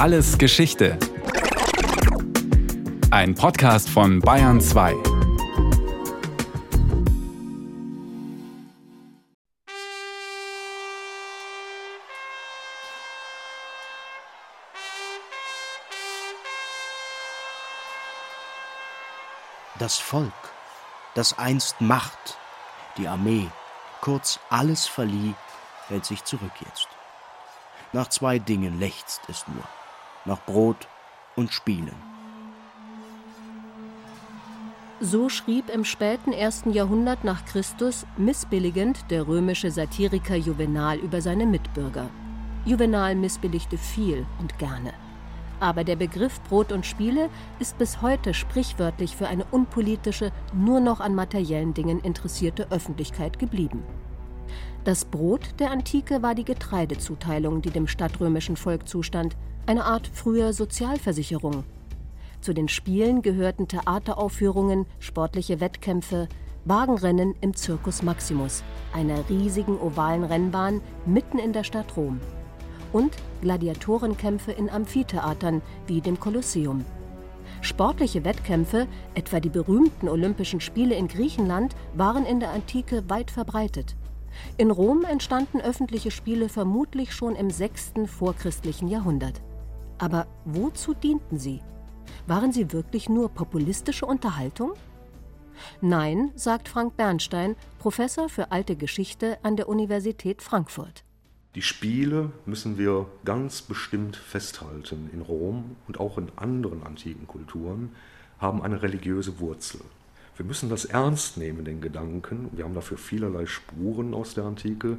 Alles Geschichte. Ein Podcast von Bayern 2. Das Volk, das einst Macht, die Armee, kurz alles verlieh, hält sich zurück jetzt. Nach zwei Dingen lechzt es nur, nach Brot und Spielen. So schrieb im späten ersten Jahrhundert nach Christus missbilligend der römische Satiriker Juvenal über seine Mitbürger. Juvenal missbilligte viel und gerne. Aber der Begriff Brot und Spiele ist bis heute sprichwörtlich für eine unpolitische, nur noch an materiellen Dingen interessierte Öffentlichkeit geblieben. Das Brot der Antike war die Getreidezuteilung, die dem stadtrömischen Volk zustand, eine Art früher Sozialversicherung. Zu den Spielen gehörten Theateraufführungen, sportliche Wettkämpfe, Wagenrennen im Circus Maximus, einer riesigen ovalen Rennbahn mitten in der Stadt Rom und Gladiatorenkämpfe in Amphitheatern wie dem Kolosseum. Sportliche Wettkämpfe, etwa die berühmten Olympischen Spiele in Griechenland, waren in der Antike weit verbreitet. In Rom entstanden öffentliche Spiele vermutlich schon im 6. vorchristlichen Jahrhundert. Aber wozu dienten sie? Waren sie wirklich nur populistische Unterhaltung? Nein, sagt Frank Bernstein, Professor für alte Geschichte an der Universität Frankfurt. Die Spiele müssen wir ganz bestimmt festhalten. In Rom und auch in anderen antiken Kulturen haben eine religiöse Wurzel. Wir müssen das ernst nehmen, den Gedanken, wir haben dafür vielerlei Spuren aus der Antike,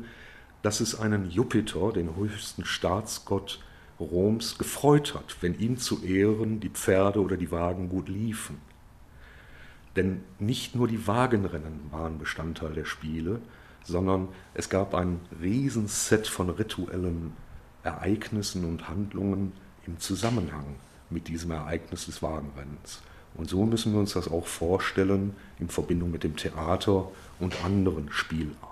dass es einen Jupiter, den höchsten Staatsgott Roms, gefreut hat, wenn ihm zu Ehren die Pferde oder die Wagen gut liefen. Denn nicht nur die Wagenrennen waren Bestandteil der Spiele, sondern es gab ein Riesenset von rituellen Ereignissen und Handlungen im Zusammenhang mit diesem Ereignis des Wagenrennens. Und so müssen wir uns das auch vorstellen in Verbindung mit dem Theater und anderen Spielarten.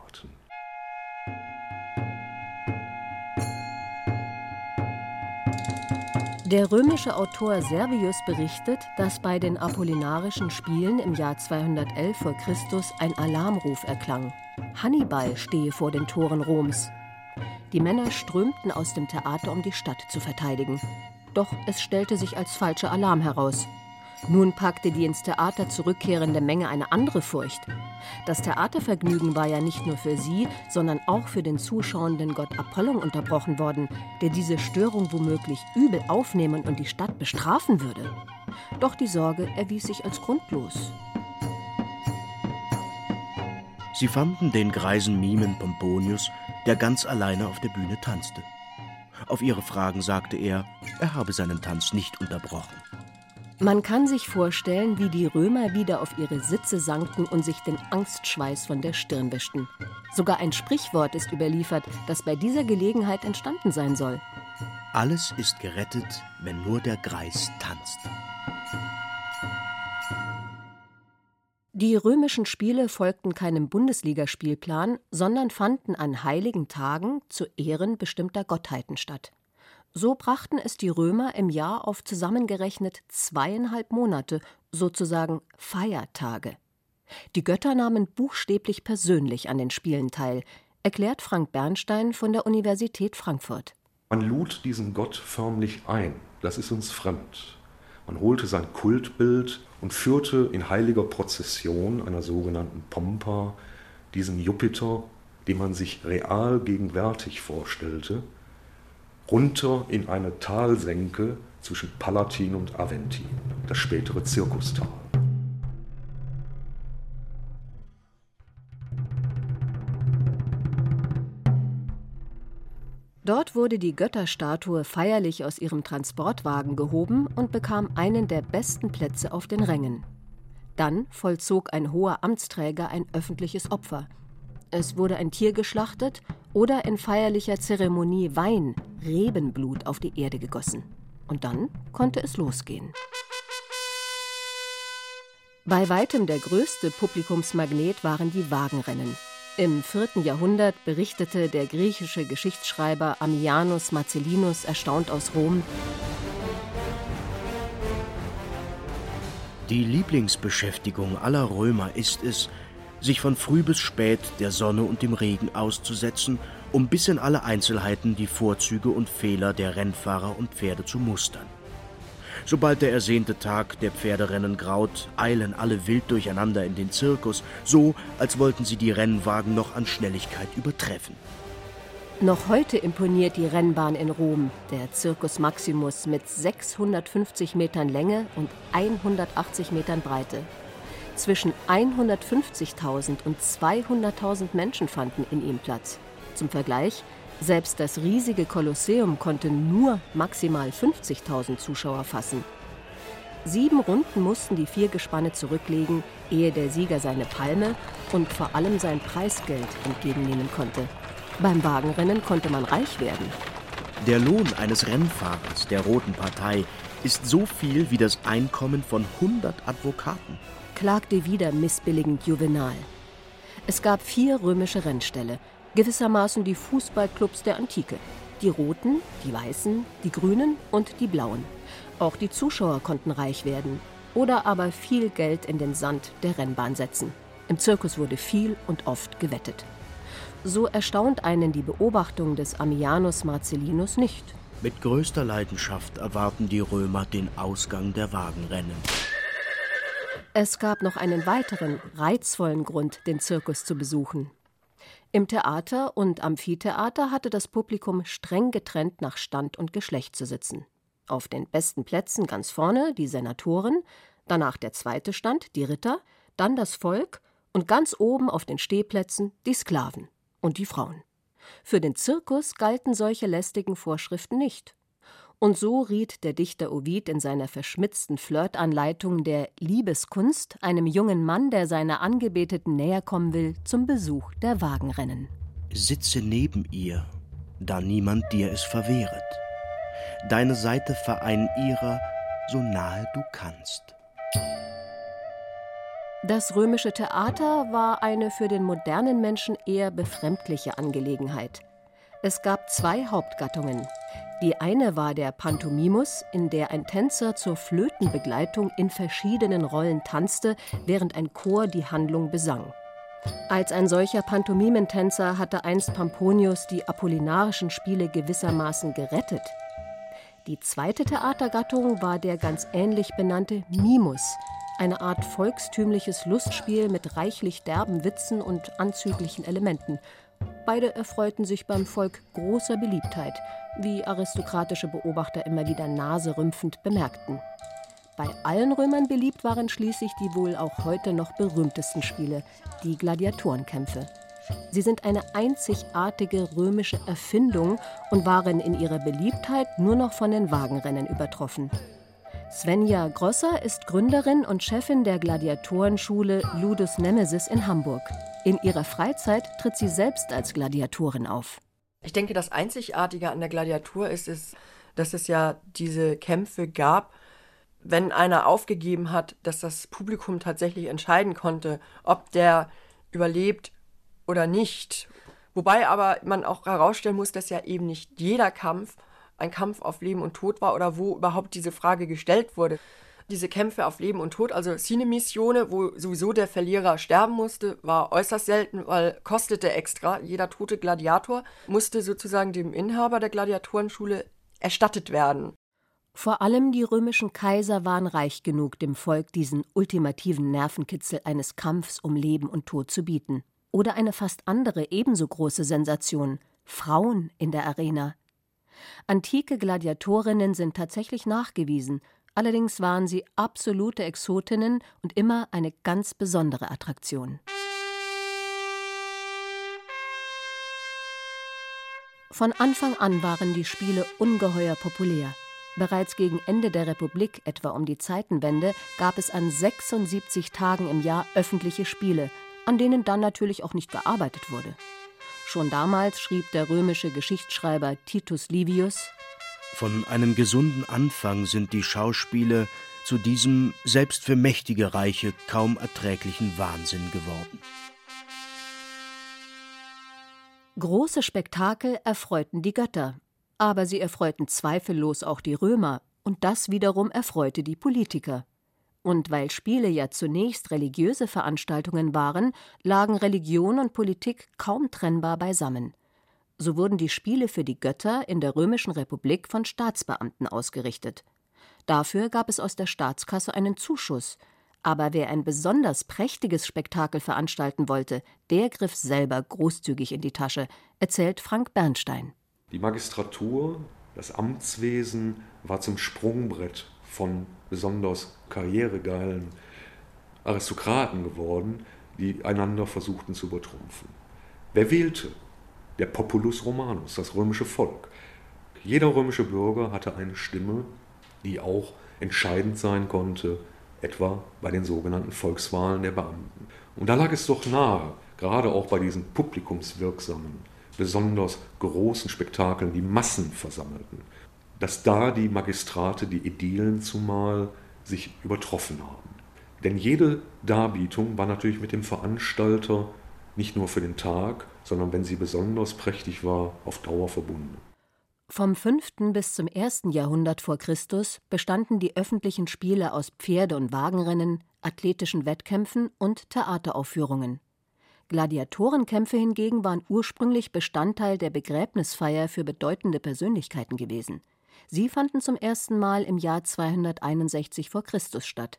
Der römische Autor Servius berichtet, dass bei den Apollinarischen Spielen im Jahr 211 v. Chr. ein Alarmruf erklang. Hannibal stehe vor den Toren Roms. Die Männer strömten aus dem Theater, um die Stadt zu verteidigen. Doch es stellte sich als falscher Alarm heraus. Nun packte die ins Theater zurückkehrende Menge eine andere Furcht. Das Theatervergnügen war ja nicht nur für sie, sondern auch für den zuschauenden Gott Apollon unterbrochen worden, der diese Störung womöglich übel aufnehmen und die Stadt bestrafen würde. Doch die Sorge erwies sich als grundlos. Sie fanden den greisen Mimen Pomponius, der ganz alleine auf der Bühne tanzte. Auf ihre Fragen sagte er, er habe seinen Tanz nicht unterbrochen. Man kann sich vorstellen, wie die Römer wieder auf ihre Sitze sanken und sich den Angstschweiß von der Stirn wischten. Sogar ein Sprichwort ist überliefert, das bei dieser Gelegenheit entstanden sein soll. Alles ist gerettet, wenn nur der Greis tanzt. Die römischen Spiele folgten keinem Bundesligaspielplan, sondern fanden an heiligen Tagen zu Ehren bestimmter Gottheiten statt. So brachten es die Römer im Jahr auf zusammengerechnet zweieinhalb Monate, sozusagen Feiertage. Die Götter nahmen buchstäblich persönlich an den Spielen teil, erklärt Frank Bernstein von der Universität Frankfurt. Man lud diesen Gott förmlich ein, das ist uns fremd. Man holte sein Kultbild und führte in heiliger Prozession einer sogenannten Pompa diesen Jupiter, den man sich real gegenwärtig vorstellte, runter in eine Talsenke zwischen Palatin und Aventin, das spätere Zirkustal. Dort wurde die Götterstatue feierlich aus ihrem Transportwagen gehoben und bekam einen der besten Plätze auf den Rängen. Dann vollzog ein hoher Amtsträger ein öffentliches Opfer es wurde ein Tier geschlachtet oder in feierlicher Zeremonie Wein, Rebenblut auf die Erde gegossen. Und dann konnte es losgehen. Bei weitem der größte Publikumsmagnet waren die Wagenrennen. Im 4. Jahrhundert berichtete der griechische Geschichtsschreiber Ammianus Marcellinus erstaunt aus Rom: Die Lieblingsbeschäftigung aller Römer ist es, sich von früh bis spät der Sonne und dem Regen auszusetzen, um bis in alle Einzelheiten die Vorzüge und Fehler der Rennfahrer und Pferde zu mustern. Sobald der ersehnte Tag der Pferderennen graut, eilen alle wild durcheinander in den Zirkus, so als wollten sie die Rennwagen noch an Schnelligkeit übertreffen. Noch heute imponiert die Rennbahn in Rom, der Circus Maximus mit 650 Metern Länge und 180 Metern Breite. Zwischen 150.000 und 200.000 Menschen fanden in ihm Platz. Zum Vergleich, selbst das riesige Kolosseum konnte nur maximal 50.000 Zuschauer fassen. Sieben Runden mussten die vier Gespanne zurücklegen, ehe der Sieger seine Palme und vor allem sein Preisgeld entgegennehmen konnte. Beim Wagenrennen konnte man reich werden. Der Lohn eines Rennfahrers der Roten Partei ist so viel wie das Einkommen von 100 Advokaten, klagte wieder missbilligend Juvenal. Es gab vier römische Rennställe, gewissermaßen die Fußballclubs der Antike. Die Roten, die Weißen, die Grünen und die Blauen. Auch die Zuschauer konnten reich werden oder aber viel Geld in den Sand der Rennbahn setzen. Im Zirkus wurde viel und oft gewettet. So erstaunt einen die Beobachtung des Ammianus Marcellinus nicht. Mit größter Leidenschaft erwarten die Römer den Ausgang der Wagenrennen. Es gab noch einen weiteren, reizvollen Grund, den Zirkus zu besuchen. Im Theater und Amphitheater hatte das Publikum streng getrennt nach Stand und Geschlecht zu sitzen. Auf den besten Plätzen ganz vorne die Senatoren, danach der zweite Stand, die Ritter, dann das Volk und ganz oben auf den Stehplätzen die Sklaven und die Frauen. Für den Zirkus galten solche lästigen Vorschriften nicht. Und so riet der Dichter Ovid in seiner verschmitzten Flirtanleitung der Liebeskunst einem jungen Mann, der seiner Angebeteten näher kommen will, zum Besuch der Wagenrennen. Sitze neben ihr, da niemand dir es verwehret. Deine Seite verein ihrer, so nahe du kannst. Das römische Theater war eine für den modernen Menschen eher befremdliche Angelegenheit. Es gab zwei Hauptgattungen. Die eine war der Pantomimus, in der ein Tänzer zur Flötenbegleitung in verschiedenen Rollen tanzte, während ein Chor die Handlung besang. Als ein solcher Pantomimentänzer hatte einst Pamponius die apollinarischen Spiele gewissermaßen gerettet. Die zweite Theatergattung war der ganz ähnlich benannte Mimus, eine Art volkstümliches Lustspiel mit reichlich derben Witzen und anzüglichen Elementen. Beide erfreuten sich beim Volk großer Beliebtheit, wie aristokratische Beobachter immer wieder naserümpfend bemerkten. Bei allen Römern beliebt waren schließlich die wohl auch heute noch berühmtesten Spiele, die Gladiatorenkämpfe. Sie sind eine einzigartige römische Erfindung und waren in ihrer Beliebtheit nur noch von den Wagenrennen übertroffen. Svenja Grosser ist Gründerin und Chefin der Gladiatorenschule Ludus Nemesis in Hamburg. In ihrer Freizeit tritt sie selbst als Gladiatorin auf. Ich denke, das Einzigartige an der Gladiatur ist es, dass es ja diese Kämpfe gab, wenn einer aufgegeben hat, dass das Publikum tatsächlich entscheiden konnte, ob der überlebt oder nicht. Wobei aber man auch herausstellen muss, dass ja eben nicht jeder Kampf ein Kampf auf Leben und Tod war oder wo überhaupt diese Frage gestellt wurde. Diese Kämpfe auf Leben und Tod, also Cine-Missione, wo sowieso der Verlierer sterben musste, war äußerst selten, weil kostete extra. Jeder tote Gladiator musste sozusagen dem Inhaber der Gladiatorenschule erstattet werden. Vor allem die römischen Kaiser waren reich genug, dem Volk diesen ultimativen Nervenkitzel eines Kampfs um Leben und Tod zu bieten. Oder eine fast andere, ebenso große Sensation: Frauen in der Arena. Antike Gladiatorinnen sind tatsächlich nachgewiesen, allerdings waren sie absolute Exotinnen und immer eine ganz besondere Attraktion. Von Anfang an waren die Spiele ungeheuer populär. Bereits gegen Ende der Republik, etwa um die Zeitenwende, gab es an 76 Tagen im Jahr öffentliche Spiele, an denen dann natürlich auch nicht gearbeitet wurde. Schon damals schrieb der römische Geschichtsschreiber Titus Livius Von einem gesunden Anfang sind die Schauspiele zu diesem selbst für mächtige Reiche kaum erträglichen Wahnsinn geworden. Große Spektakel erfreuten die Götter, aber sie erfreuten zweifellos auch die Römer, und das wiederum erfreute die Politiker. Und weil Spiele ja zunächst religiöse Veranstaltungen waren, lagen Religion und Politik kaum trennbar beisammen. So wurden die Spiele für die Götter in der Römischen Republik von Staatsbeamten ausgerichtet. Dafür gab es aus der Staatskasse einen Zuschuss, aber wer ein besonders prächtiges Spektakel veranstalten wollte, der griff selber großzügig in die Tasche, erzählt Frank Bernstein. Die Magistratur, das Amtswesen war zum Sprungbrett von besonders karrieregeilen Aristokraten geworden, die einander versuchten zu übertrumpfen. Wer wählte? Der Populus Romanus, das römische Volk. Jeder römische Bürger hatte eine Stimme, die auch entscheidend sein konnte, etwa bei den sogenannten Volkswahlen der Beamten. Und da lag es doch nahe, gerade auch bei diesen publikumswirksamen, besonders großen Spektakeln, die Massen versammelten, dass da die Magistrate, die Ädilen zumal, sich übertroffen haben. Denn jede Darbietung war natürlich mit dem Veranstalter nicht nur für den Tag, sondern wenn sie besonders prächtig war, auf Dauer verbunden. Vom 5. bis zum 1. Jahrhundert vor Christus bestanden die öffentlichen Spiele aus Pferde- und Wagenrennen, athletischen Wettkämpfen und Theateraufführungen. Gladiatorenkämpfe hingegen waren ursprünglich Bestandteil der Begräbnisfeier für bedeutende Persönlichkeiten gewesen. Sie fanden zum ersten Mal im Jahr 261 vor Christus statt.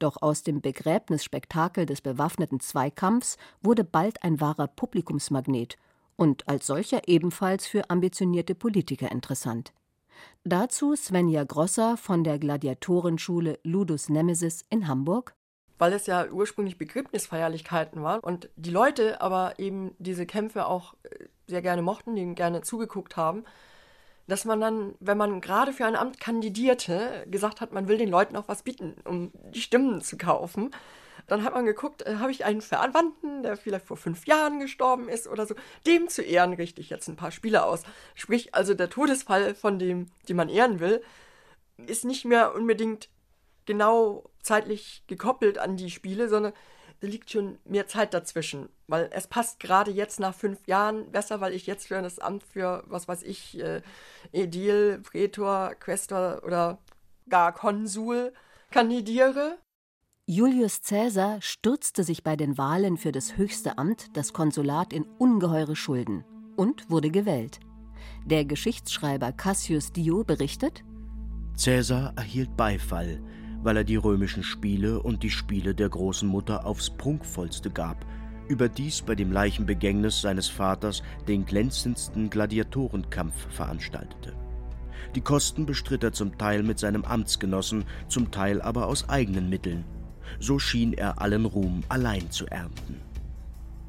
Doch aus dem Begräbnisspektakel des bewaffneten Zweikampfs wurde bald ein wahrer Publikumsmagnet und als solcher ebenfalls für ambitionierte Politiker interessant. Dazu Svenja Grosser von der Gladiatorenschule Ludus Nemesis in Hamburg. Weil es ja ursprünglich Begräbnisfeierlichkeiten waren und die Leute aber eben diese Kämpfe auch äh, sehr gerne mochten, denen gerne zugeguckt haben, dass man dann, wenn man gerade für ein Amt kandidierte, gesagt hat, man will den Leuten auch was bieten, um die Stimmen zu kaufen. Dann hat man geguckt, äh, habe ich einen Verwandten, der vielleicht vor fünf Jahren gestorben ist oder so. Dem zu ehren richte ich jetzt ein paar Spiele aus. Sprich, also der Todesfall von dem, den man ehren will, ist nicht mehr unbedingt genau zeitlich gekoppelt an die Spiele, sondern da liegt schon mehr Zeit dazwischen. Weil es passt gerade jetzt nach fünf Jahren besser, weil ich jetzt für das Amt für, was weiß ich, äh, Edil, Prätor, Questor oder gar Konsul kandidiere. Julius Caesar stürzte sich bei den Wahlen für das höchste Amt, das Konsulat, in ungeheure Schulden und wurde gewählt. Der Geschichtsschreiber Cassius Dio berichtet: Caesar erhielt Beifall, weil er die römischen Spiele und die Spiele der großen Mutter aufs prunkvollste gab, überdies bei dem Leichenbegängnis seines Vaters den glänzendsten Gladiatorenkampf veranstaltete. Die Kosten bestritt er zum Teil mit seinem Amtsgenossen, zum Teil aber aus eigenen Mitteln so schien er allen Ruhm allein zu ernten.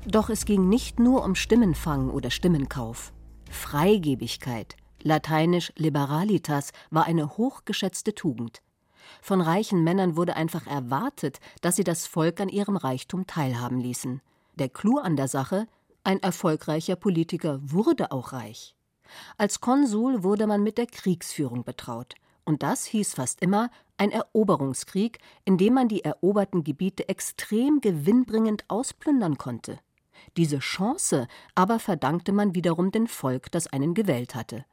Doch es ging nicht nur um Stimmenfang oder Stimmenkauf. Freigebigkeit, lateinisch liberalitas, war eine hochgeschätzte Tugend. Von reichen Männern wurde einfach erwartet, dass sie das Volk an ihrem Reichtum teilhaben ließen. Der Clou an der Sache, ein erfolgreicher Politiker wurde auch reich. Als Konsul wurde man mit der Kriegsführung betraut. Und das hieß fast immer ein Eroberungskrieg, in dem man die eroberten Gebiete extrem gewinnbringend ausplündern konnte. Diese Chance aber verdankte man wiederum dem Volk, das einen gewählt hatte.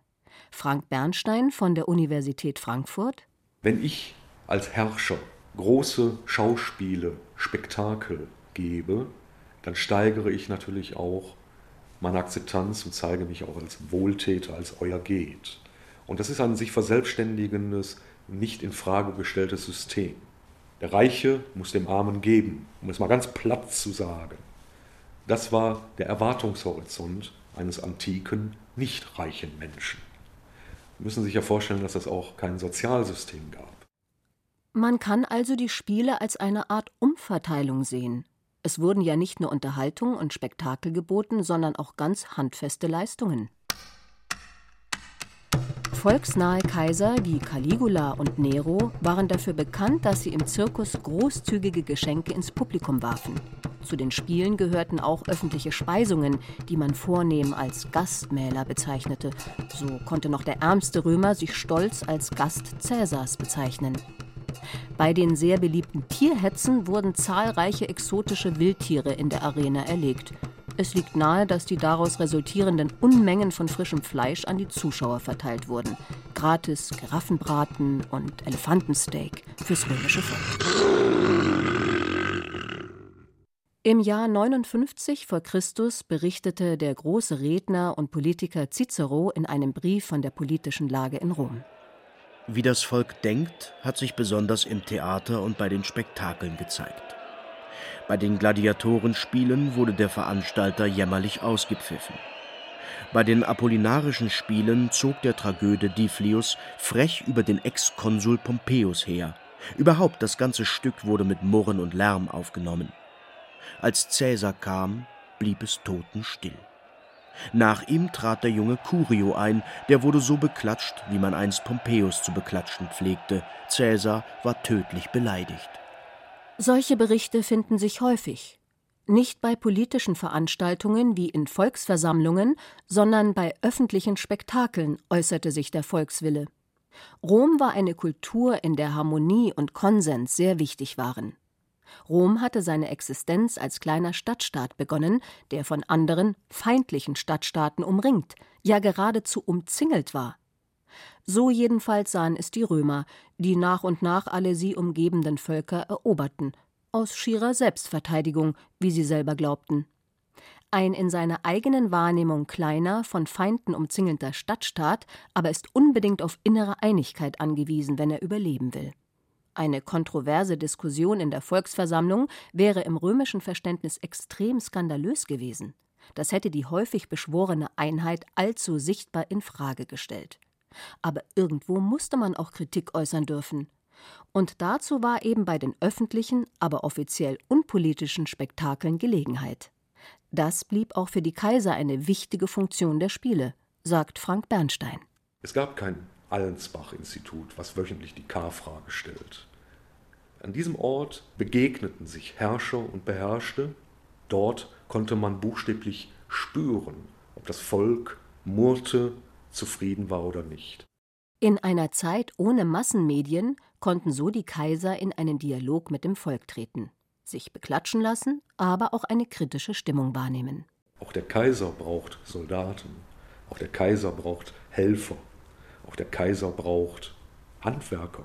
Frank Bernstein von der Universität Frankfurt. Wenn ich als Herrscher große Schauspiele, Spektakel gebe, dann steigere ich natürlich auch meine Akzeptanz und zeige mich auch als Wohltäter, als euer Geht. Und das ist ein sich verselbstständigendes, nicht in Frage gestelltes System. Der Reiche muss dem Armen geben, um es mal ganz platt zu sagen. Das war der Erwartungshorizont eines antiken, nicht reichen Menschen. Sie müssen sich ja vorstellen, dass es auch kein Sozialsystem gab. Man kann also die Spiele als eine Art Umverteilung sehen. Es wurden ja nicht nur Unterhaltung und Spektakel geboten, sondern auch ganz handfeste Leistungen. Volksnahe Kaiser wie Caligula und Nero waren dafür bekannt, dass sie im Zirkus großzügige Geschenke ins Publikum warfen. Zu den Spielen gehörten auch öffentliche Speisungen, die man vornehm als Gastmähler bezeichnete. So konnte noch der ärmste Römer sich stolz als Gast Cäsars bezeichnen. Bei den sehr beliebten Tierhetzen wurden zahlreiche exotische Wildtiere in der Arena erlegt. Es liegt nahe, dass die daraus resultierenden Unmengen von frischem Fleisch an die Zuschauer verteilt wurden. Gratis Giraffenbraten und Elefantensteak fürs römische Volk. Im Jahr 59 vor Christus berichtete der große Redner und Politiker Cicero in einem Brief von der politischen Lage in Rom. Wie das Volk denkt, hat sich besonders im Theater und bei den Spektakeln gezeigt. Bei den Gladiatorenspielen wurde der Veranstalter jämmerlich ausgepfiffen. Bei den apollinarischen Spielen zog der Tragöde Diflius frech über den Ex-Konsul Pompeius her. Überhaupt das ganze Stück wurde mit Murren und Lärm aufgenommen. Als Cäsar kam, blieb es totenstill. Nach ihm trat der junge Curio ein, der wurde so beklatscht, wie man einst Pompeius zu beklatschen pflegte. Cäsar war tödlich beleidigt. Solche Berichte finden sich häufig. Nicht bei politischen Veranstaltungen wie in Volksversammlungen, sondern bei öffentlichen Spektakeln äußerte sich der Volkswille. Rom war eine Kultur, in der Harmonie und Konsens sehr wichtig waren. Rom hatte seine Existenz als kleiner Stadtstaat begonnen, der von anderen, feindlichen Stadtstaaten umringt, ja geradezu umzingelt war. So jedenfalls sahen es die Römer, die nach und nach alle sie umgebenden Völker eroberten, aus schierer Selbstverteidigung, wie sie selber glaubten. Ein in seiner eigenen Wahrnehmung kleiner, von Feinden umzingelter Stadtstaat aber ist unbedingt auf innere Einigkeit angewiesen, wenn er überleben will. Eine kontroverse Diskussion in der Volksversammlung wäre im römischen Verständnis extrem skandalös gewesen. Das hätte die häufig beschworene Einheit allzu sichtbar in Frage gestellt. Aber irgendwo musste man auch Kritik äußern dürfen. Und dazu war eben bei den öffentlichen, aber offiziell unpolitischen Spektakeln Gelegenheit. Das blieb auch für die Kaiser eine wichtige Funktion der Spiele, sagt Frank Bernstein. Es gab kein Allensbach-Institut, was wöchentlich die K-Frage stellt. An diesem Ort begegneten sich Herrscher und Beherrschte. Dort konnte man buchstäblich spüren, ob das Volk murrte, zufrieden war oder nicht. In einer Zeit ohne Massenmedien konnten so die Kaiser in einen Dialog mit dem Volk treten, sich beklatschen lassen, aber auch eine kritische Stimmung wahrnehmen. Auch der Kaiser braucht Soldaten, auch der Kaiser braucht Helfer, auch der Kaiser braucht Handwerker.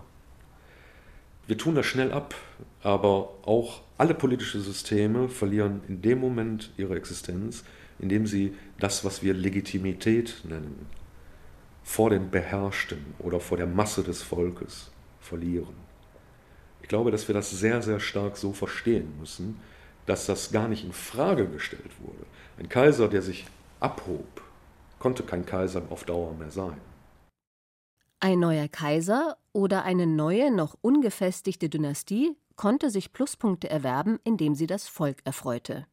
Wir tun das schnell ab, aber auch alle politischen Systeme verlieren in dem Moment ihre Existenz, indem sie das, was wir Legitimität nennen, vor den Beherrschten oder vor der Masse des Volkes verlieren. Ich glaube, dass wir das sehr, sehr stark so verstehen müssen, dass das gar nicht in Frage gestellt wurde. Ein Kaiser, der sich abhob, konnte kein Kaiser auf Dauer mehr sein. Ein neuer Kaiser oder eine neue, noch ungefestigte Dynastie konnte sich Pluspunkte erwerben, indem sie das Volk erfreute.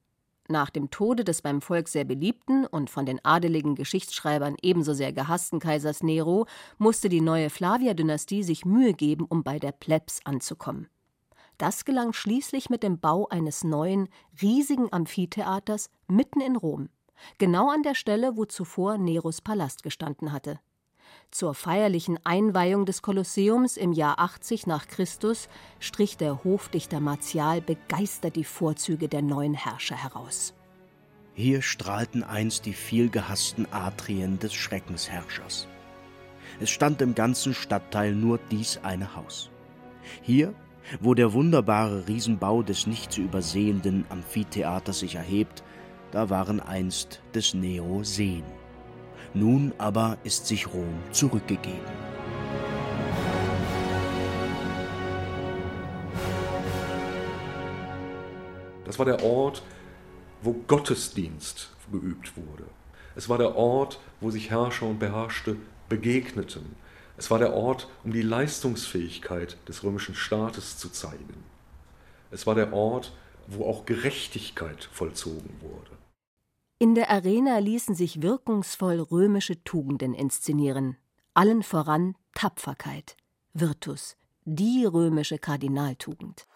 Nach dem Tode des beim Volk sehr beliebten und von den adeligen Geschichtsschreibern ebenso sehr gehassten Kaisers Nero musste die neue Flavier-Dynastie sich Mühe geben, um bei der Plebs anzukommen. Das gelang schließlich mit dem Bau eines neuen, riesigen Amphitheaters mitten in Rom, genau an der Stelle, wo zuvor Neros Palast gestanden hatte. Zur feierlichen Einweihung des Kolosseums im Jahr 80 nach Christus strich der Hofdichter Martial begeistert die Vorzüge der neuen Herrscher heraus. Hier strahlten einst die viel gehassten Atrien des Schreckensherrschers. Es stand im ganzen Stadtteil nur dies eine Haus. Hier, wo der wunderbare Riesenbau des nicht zu übersehenden Amphitheaters sich erhebt, da waren einst des Nero Seen. Nun aber ist sich Rom zurückgegeben. Das war der Ort, wo Gottesdienst geübt wurde. Es war der Ort, wo sich Herrscher und Beherrschte begegneten. Es war der Ort, um die Leistungsfähigkeit des römischen Staates zu zeigen. Es war der Ort, wo auch Gerechtigkeit vollzogen wurde. In der Arena ließen sich wirkungsvoll römische Tugenden inszenieren, allen voran Tapferkeit, Virtus, die römische Kardinaltugend.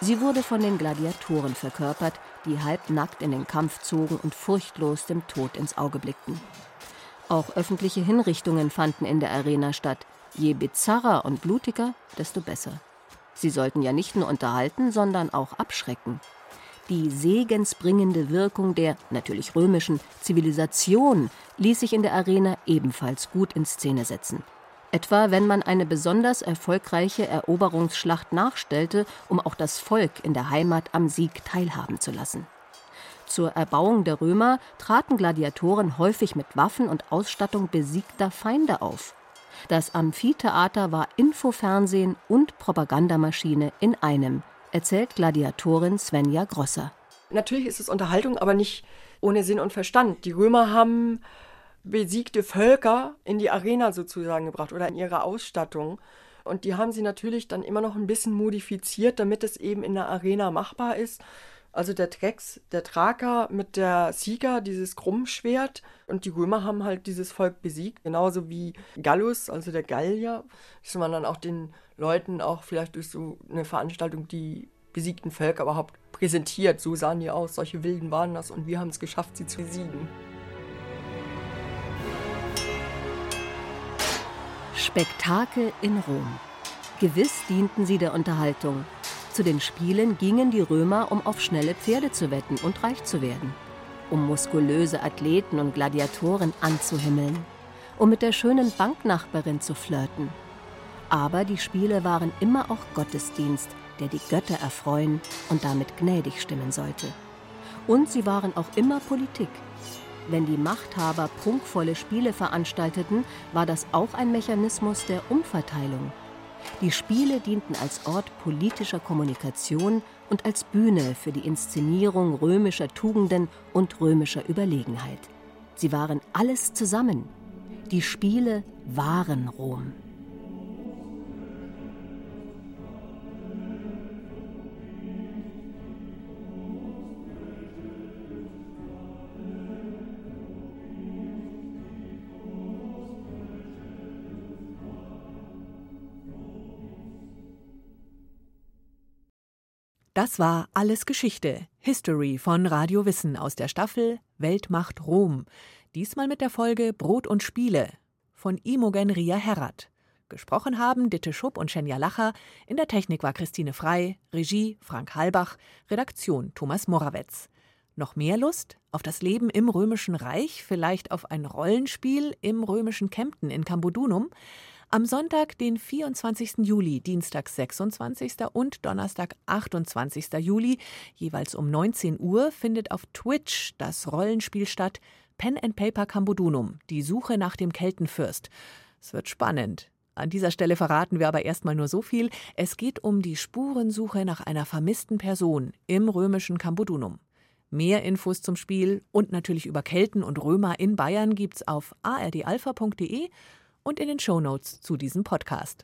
Sie wurde von den Gladiatoren verkörpert, die halbnackt in den Kampf zogen und furchtlos dem Tod ins Auge blickten. Auch öffentliche Hinrichtungen fanden in der Arena statt. Je bizarrer und blutiger, desto besser. Sie sollten ja nicht nur unterhalten, sondern auch abschrecken. Die segensbringende Wirkung der, natürlich römischen, Zivilisation ließ sich in der Arena ebenfalls gut in Szene setzen. Etwa wenn man eine besonders erfolgreiche Eroberungsschlacht nachstellte, um auch das Volk in der Heimat am Sieg teilhaben zu lassen. Zur Erbauung der Römer traten Gladiatoren häufig mit Waffen und Ausstattung besiegter Feinde auf. Das Amphitheater war Infofernsehen und Propagandamaschine in einem, erzählt Gladiatorin Svenja Grosser. Natürlich ist es Unterhaltung, aber nicht ohne Sinn und Verstand. Die Römer haben besiegte Völker in die Arena sozusagen gebracht oder in ihre Ausstattung. Und die haben sie natürlich dann immer noch ein bisschen modifiziert, damit es eben in der Arena machbar ist. Also der Trex, der Thraker mit der Sieger, dieses Krummschwert. Und die Römer haben halt dieses Volk besiegt, genauso wie Gallus, also der Gallier. Dass man dann auch den Leuten auch vielleicht durch so eine Veranstaltung die besiegten Völker überhaupt präsentiert. So sahen die aus, solche Wilden waren das und wir haben es geschafft, sie zu besiegen. Spektakel in Rom. Gewiss dienten sie der Unterhaltung. Zu den Spielen gingen die Römer, um auf schnelle Pferde zu wetten und reich zu werden, um muskulöse Athleten und Gladiatoren anzuhimmeln, um mit der schönen Banknachbarin zu flirten. Aber die Spiele waren immer auch Gottesdienst, der die Götter erfreuen und damit gnädig stimmen sollte. Und sie waren auch immer Politik. Wenn die Machthaber prunkvolle Spiele veranstalteten, war das auch ein Mechanismus der Umverteilung die Spiele dienten als Ort politischer Kommunikation und als Bühne für die Inszenierung römischer Tugenden und römischer Überlegenheit. Sie waren alles zusammen. Die Spiele waren Rom. Das war Alles Geschichte, History von Radio Wissen aus der Staffel Weltmacht Rom. Diesmal mit der Folge Brot und Spiele von Imogen Ria Herrat. Gesprochen haben Ditte Schupp und Schenja Lacher. In der Technik war Christine Frei, Regie Frank Halbach, Redaktion Thomas Morawetz. Noch mehr Lust auf das Leben im Römischen Reich, vielleicht auf ein Rollenspiel im römischen Kempten in Cambodunum? Am Sonntag, den 24. Juli, Dienstag 26. und Donnerstag 28. Juli, jeweils um 19 Uhr, findet auf Twitch das Rollenspiel statt Pen and Paper Cambodunum, die Suche nach dem Keltenfürst. Es wird spannend. An dieser Stelle verraten wir aber erstmal nur so viel. Es geht um die Spurensuche nach einer vermissten Person im römischen Cambodunum. Mehr Infos zum Spiel und natürlich über Kelten und Römer in Bayern gibt's auf ardalpha.de und in den Shownotes zu diesem Podcast.